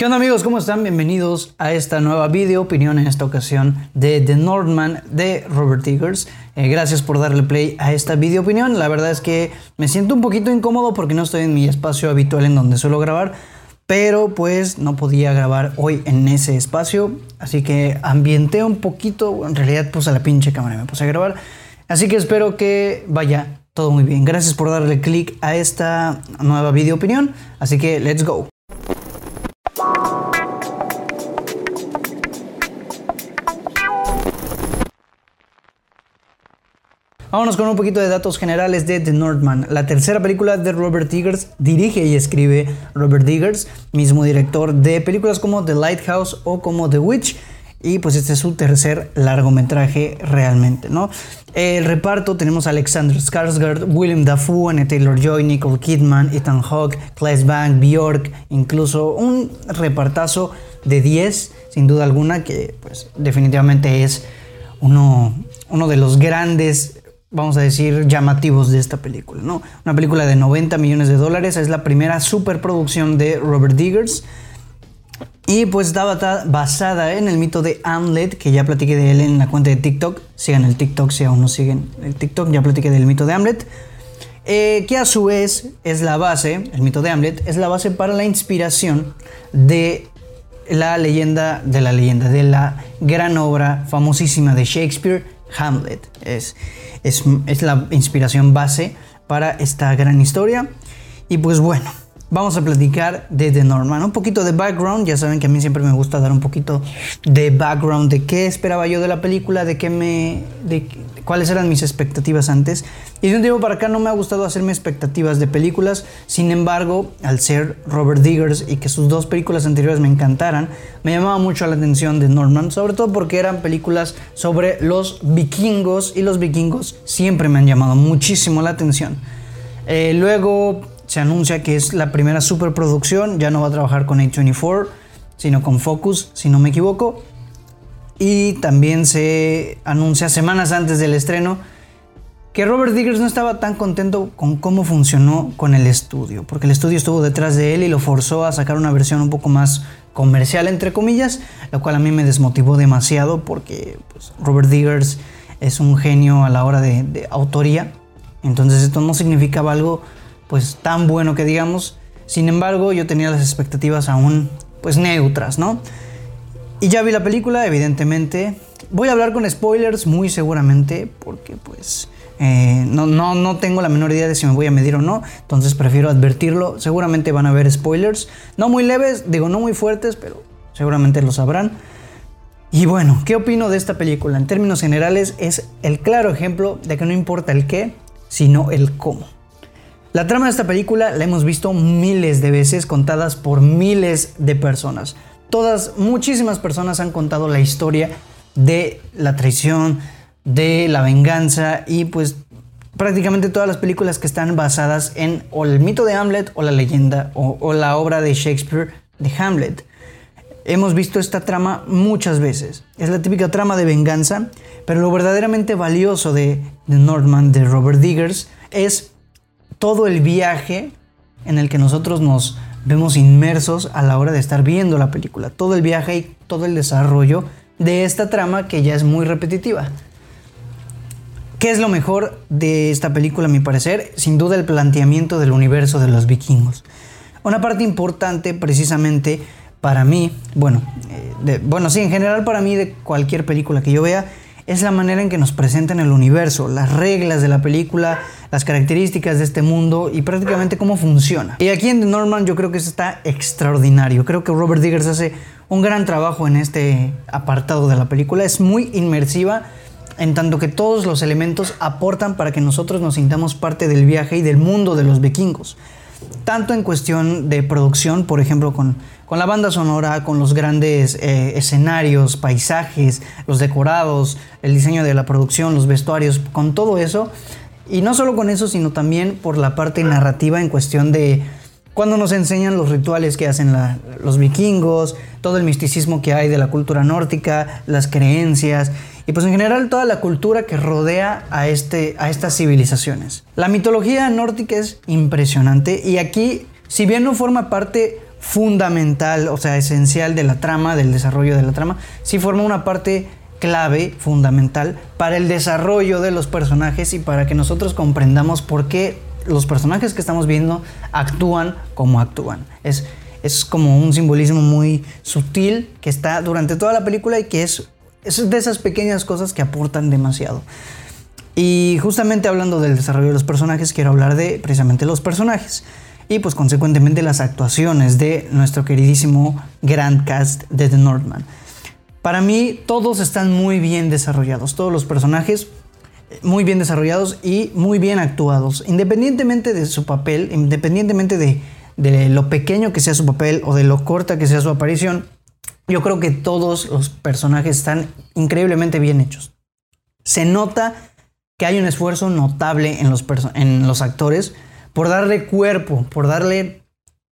¿Qué onda amigos? ¿Cómo están? Bienvenidos a esta nueva video opinión en esta ocasión de The Northman de Robert Eggers. Eh, gracias por darle play a esta video opinión. La verdad es que me siento un poquito incómodo porque no estoy en mi espacio habitual en donde suelo grabar. Pero pues no podía grabar hoy en ese espacio. Así que ambienté un poquito. En realidad puse la pinche cámara y me puse a grabar. Así que espero que vaya todo muy bien. Gracias por darle click a esta nueva video opinión. Así que let's go. Vámonos con un poquito de datos generales de The Northman, la tercera película de Robert Eggers, dirige y escribe Robert Eggers, mismo director de películas como The Lighthouse o como The Witch, y pues este es su tercer largometraje realmente, ¿no? El reparto tenemos a Alexander Skarsgård, William Dafoe, Anne Taylor-Joy, Nicole Kidman, Ethan Hawke, Claes Bang, Bjork, incluso un repartazo de 10, sin duda alguna, que pues definitivamente es uno, uno de los grandes vamos a decir, llamativos de esta película. ¿no? Una película de 90 millones de dólares, es la primera superproducción de Robert Diggers. Y pues está basada en el mito de Hamlet, que ya platiqué de él en la cuenta de TikTok. Sigan el TikTok si aún no siguen el TikTok, ya platiqué del mito de Hamlet. Eh, que a su vez es la base, el mito de Hamlet, es la base para la inspiración de la leyenda, de la leyenda, de la gran obra famosísima de Shakespeare, Hamlet. Es, es, es la inspiración base para esta gran historia. Y pues bueno, vamos a platicar de The Norman. Un poquito de background, ya saben que a mí siempre me gusta dar un poquito de background de qué esperaba yo de la película, de qué me. de cuáles eran mis expectativas antes. Y de un tiempo para acá no me ha gustado hacerme expectativas de películas. Sin embargo, al ser Robert Diggers y que sus dos películas anteriores me encantaran, me llamaba mucho la atención de Norman, sobre todo porque eran películas sobre los vikingos y los vikingos siempre me han llamado muchísimo la atención. Eh, luego se anuncia que es la primera superproducción, ya no va a trabajar con A24, sino con Focus, si no me equivoco. Y también se anuncia semanas antes del estreno que Robert Diggers no estaba tan contento con cómo funcionó con el estudio, porque el estudio estuvo detrás de él y lo forzó a sacar una versión un poco más comercial, entre comillas, lo cual a mí me desmotivó demasiado porque pues, Robert Diggers es un genio a la hora de, de autoría, entonces esto no significaba algo pues tan bueno que digamos. Sin embargo, yo tenía las expectativas aún pues neutras, ¿no? Y ya vi la película, evidentemente. Voy a hablar con spoilers muy seguramente porque pues eh, no, no, no tengo la menor idea de si me voy a medir o no. Entonces prefiero advertirlo. Seguramente van a haber spoilers. No muy leves, digo no muy fuertes, pero seguramente lo sabrán. Y bueno, ¿qué opino de esta película? En términos generales es el claro ejemplo de que no importa el qué, sino el cómo. La trama de esta película la hemos visto miles de veces contadas por miles de personas. Todas, muchísimas personas han contado la historia de la traición, de la venganza y pues prácticamente todas las películas que están basadas en o el mito de Hamlet o la leyenda o, la obra de Shakespeare de Hamlet. Hemos visto esta trama muchas veces. Es la típica trama de venganza, pero lo verdaderamente valioso de The Northman de Robert Diggers es todo el viaje en el que nosotros nos vemos inmersos a la hora de estar viendo la película. Todo el viaje y todo el desarrollo de esta trama que ya es muy repetitiva. ¿Qué es lo mejor de esta película, a mi parecer? Sin duda el planteamiento del universo de los vikingos. Una parte importante precisamente para mí, bueno, eh, bueno, sí, en general para mí de cualquier película que yo vea, es la manera en que nos presentan el universo, las reglas de la película, las características de este mundo y prácticamente cómo funciona. Y aquí en The Norman yo creo que eso está extraordinario. Creo que Robert Diggers hace un gran trabajo en este apartado de la película. Es muy inmersiva en tanto que todos los elementos aportan para que nosotros nos sintamos parte del viaje y del mundo de los vikingos. Tanto en cuestión de producción, por ejemplo, con con la banda sonora, con los grandes eh, escenarios, paisajes, los decorados, el diseño de la producción, los vestuarios, con todo eso. Y no solo con eso, sino también por la parte narrativa en cuestión de cuando nos enseñan los rituales que hacen los vikingos, todo el misticismo que hay de la cultura nórdica, las creencias y pues en general toda la cultura que rodea a, este, a estas civilizaciones. La mitología nórdica es impresionante y aquí, si bien no forma parte fundamental, o sea, esencial de la trama, del desarrollo de la trama, sí forma una parte clave, fundamental, para el desarrollo de los personajes y para que nosotros comprendamos por qué los personajes que estamos viendo actúan como actúan. Es, es como un simbolismo muy sutil que está durante toda la película y que es, es de esas pequeñas cosas que aportan demasiado. Y justamente hablando del desarrollo de los personajes, quiero hablar de precisamente los personajes y pues consecuentemente las actuaciones de nuestro queridísimo Grand Cast de The Northman. Para mí todos están muy bien desarrollados, todos los personajes muy bien desarrollados y muy bien actuados, independientemente de su papel, independientemente de, de lo pequeño que sea su papel o de lo corta que sea su aparición, yo creo que todos los personajes están increíblemente bien hechos. Se nota que hay un esfuerzo notable en los, en los actores por darle cuerpo, por darle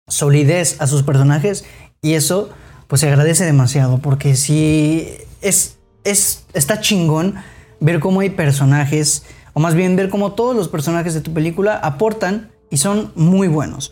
solidez a sus personajes y eso pues se agradece demasiado porque si es, es está chingón ver cómo hay personajes, o más bien ver cómo todos los personajes de tu película aportan y son muy buenos.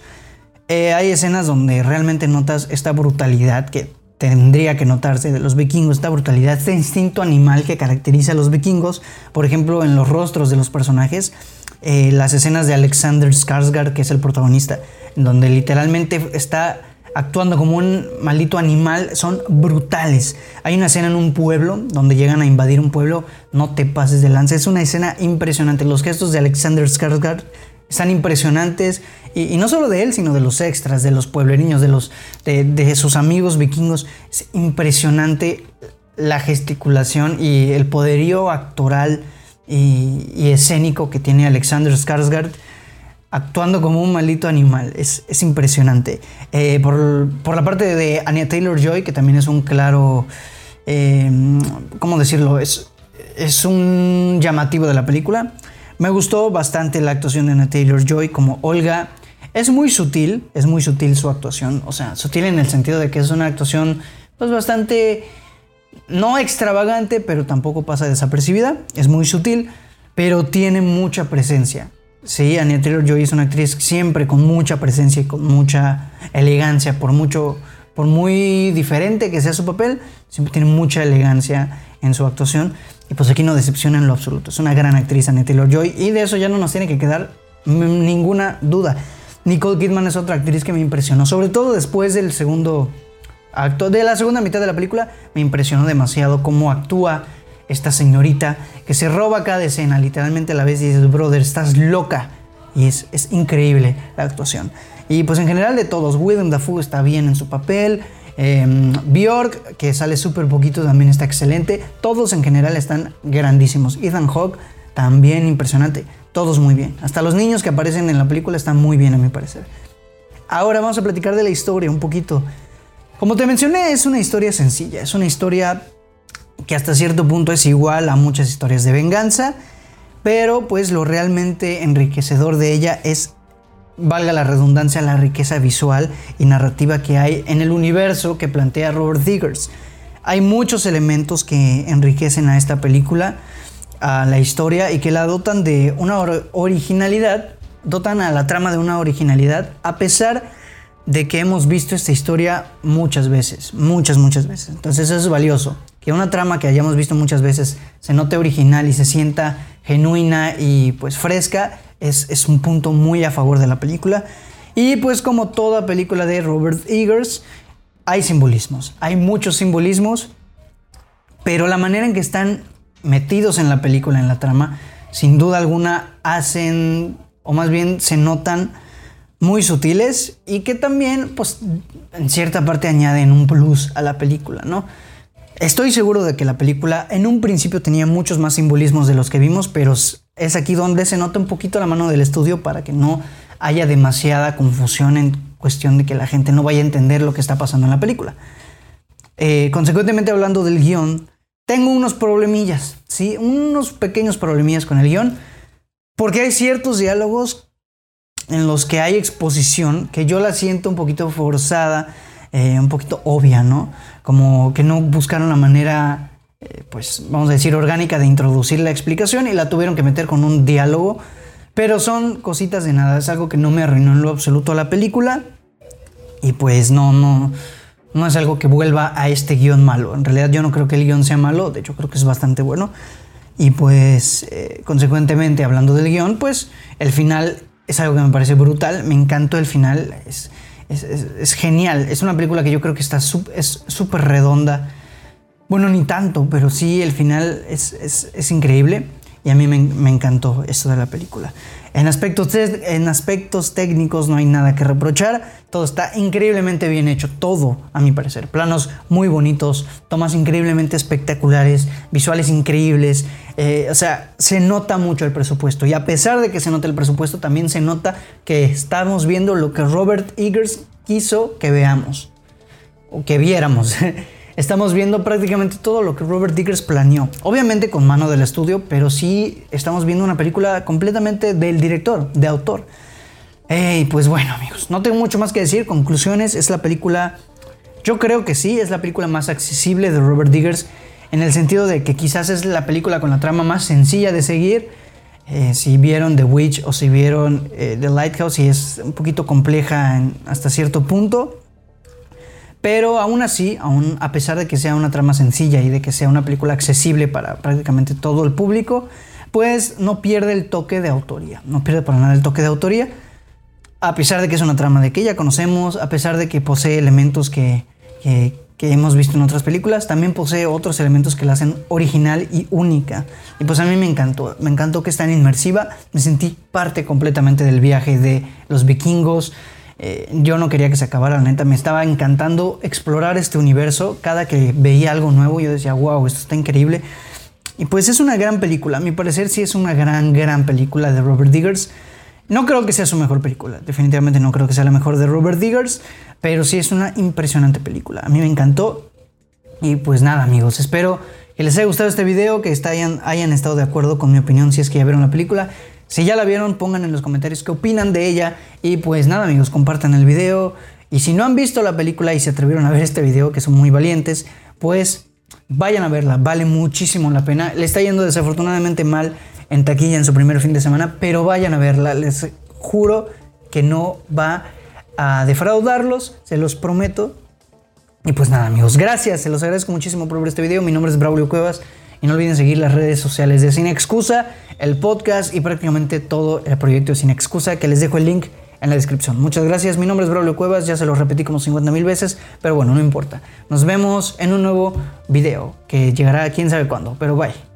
Eh, hay escenas donde realmente notas esta brutalidad que tendría que notarse de los vikingos, esta brutalidad, este instinto animal que caracteriza a los vikingos, por ejemplo, en los rostros de los personajes, eh, las escenas de Alexander Skarsgård, que es el protagonista, donde literalmente está actuando como un maldito animal son brutales. Hay una escena en un pueblo donde llegan a invadir un pueblo, no te pases de lanza. Es una escena impresionante. Los gestos de Alexander Skarsgård están impresionantes y, no solo de él, sino de los extras, de los pueblerinos, de los de, sus amigos vikingos. Es impresionante la gesticulación y el poderío actoral y, y escénico que tiene Alexander Skarsgård actuando como un maldito animal. Es, impresionante. Eh, por, la parte de Anya Taylor Joy, que también es un claro. Eh, ¿Cómo decirlo? Es, es un llamativo de la película. Me gustó bastante la actuación de Anya Taylor Joy como Olga. Es muy sutil, es muy sutil su actuación. O sea, sutil en el sentido de que es una actuación, pues bastante. No extravagante, pero tampoco pasa desapercibida. Es muy sutil, pero tiene mucha presencia. Sí, Anya Taylor-Joy es una actriz siempre con mucha presencia y con mucha elegancia, por mucho, por muy diferente que sea su papel, siempre tiene mucha elegancia en su actuación y pues aquí no decepciona en lo absoluto. Es una gran actriz Anya Taylor-Joy y de eso ya no nos tiene que quedar ninguna duda. Nicole Kidman es otra actriz que me impresionó, sobre todo después del segundo acto, de la segunda mitad de la película, me impresionó demasiado cómo actúa esta señorita que se roba cada escena, literalmente a la vez y dices, brother, estás loca. Y es, es increíble la actuación. Y pues en general de todos, Willem Dafoe está bien en su papel. Eh, Bjork, que sale súper poquito, también está excelente. Todos en general están grandísimos. Ethan Hawke, también impresionante. Todos muy bien. Hasta los niños que aparecen en la película están muy bien, a mi parecer. Ahora vamos a platicar de la historia un poquito. Como te mencioné, es una historia sencilla. Es una historia que hasta cierto punto es igual a muchas historias de venganza, pero pues lo realmente enriquecedor de ella es, valga la redundancia, la riqueza visual y narrativa que hay en el universo que plantea Robert Diggers. Hay muchos elementos que enriquecen a esta película, a la historia y que la dotan de una originalidad, dotan a la trama de una originalidad, a pesar de que hemos visto esta historia muchas veces, muchas, muchas veces. Entonces es valioso que una trama que hayamos visto muchas veces se note original y se sienta genuina y pues fresca, es, un punto muy a favor de la película. Y pues como toda película de Robert Eggers, hay simbolismos, hay muchos simbolismos, pero la manera en que están metidos en la película, en la trama, sin duda alguna hacen, o más bien se notan muy sutiles y que también, pues, en cierta parte añaden un plus a la película, ¿no? Estoy seguro de que la película en un principio tenía muchos más simbolismos de los que vimos, pero es aquí donde se nota un poquito la mano del estudio para que no haya demasiada confusión en cuestión de que la gente no vaya a entender lo que está pasando en la película. Eh, consecuentemente hablando del guion, tengo unos problemillas, ¿sí? Unos pequeños problemillas con el guion, porque hay ciertos diálogos en los que hay exposición que yo la siento un poquito forzada, eh, un poquito obvia, ¿no? como que no buscaron la manera, eh, pues vamos a decir, orgánica de introducir la explicación y la tuvieron que meter con un diálogo. Pero son cositas de nada, es algo que no me arruinó en lo absoluto a la película. Y pues no, no, no es algo que vuelva a este guion malo. En realidad yo no creo que el guion sea malo, de hecho creo que es bastante bueno. Y pues, eh, consecuentemente, hablando del guion, pues el final es algo que me parece brutal. Me encantó el final. Es, es, genial. Es una película que yo creo que está es súper redonda. Bueno, ni tanto, pero sí, el final es, increíble. Y a mí me, encantó esto de la película. En aspectos, en aspectos técnicos no hay nada que reprochar. Todo está increíblemente bien hecho. Todo, a mi parecer. Planos muy bonitos, tomas increíblemente espectaculares, visuales increíbles. Eh, o sea, se nota mucho el presupuesto. Y a pesar de que se nota el presupuesto, también se nota que estamos viendo lo que Robert Eggers quiso que veamos. O que viéramos. estamos viendo prácticamente todo lo que Robert Diggers planeó. Obviamente con mano del estudio, pero sí estamos viendo una película completamente del director, de autor. Y pues bueno, amigos, no tengo mucho más que decir. Conclusiones, es la película, yo creo que sí, es la película más accesible de Robert Diggers, en el sentido de que quizás es la película con la trama más sencilla de seguir. Eh, si vieron The Witch o si vieron eh, The Lighthouse, y es un poquito compleja hasta cierto punto. Pero aún así, aún a pesar de que sea una trama sencilla y de que sea una película accesible para prácticamente todo el público, pues no pierde el toque de autoría. No pierde para nada el toque de autoría. A pesar de que es una trama de que ya conocemos, a pesar de que posee elementos que, que, hemos visto en otras películas, también posee otros elementos que la hacen original y única. Y pues a mí me encantó. Me encantó que es tan inmersiva. Me sentí parte completamente del viaje de los vikingos eh, yo no quería que se acabara, la neta. Me estaba encantando explorar este universo. Cada que veía algo nuevo, yo decía, wow, esto está increíble. Y pues es una gran película. A mi parecer, sí es una gran, gran película de Robert Diggers. No creo que sea su mejor película. Definitivamente no creo que sea la mejor de Robert Diggers. Pero sí es una impresionante película. A mí me encantó. Y pues nada, amigos. Espero que les haya gustado este video, que hayan, hayan estado de acuerdo con mi opinión si es que ya vieron la película. Si ya la vieron, pongan en los comentarios qué opinan de ella. Y pues nada, amigos, compartan el video. Y si no han visto la película y se atrevieron a ver este video, que son muy valientes, pues vayan a verla. Vale muchísimo la pena. Le está yendo desafortunadamente mal en taquilla en su primer fin de semana, pero vayan a verla. Les juro que no va a defraudarlos, se los prometo. Y pues nada, amigos, gracias. Se los agradezco muchísimo por ver este video. Mi nombre es Braulio Cuevas. Y no olviden seguir las redes sociales de Sin Excusa, el podcast y prácticamente todo el proyecto de Sin Excusa, que les dejo el link en la descripción. Muchas gracias, mi nombre es Braulio Cuevas, ya se lo repetí como 50 mil veces, pero bueno, no importa. Nos vemos en un nuevo video que llegará quién sabe cuándo, pero bye.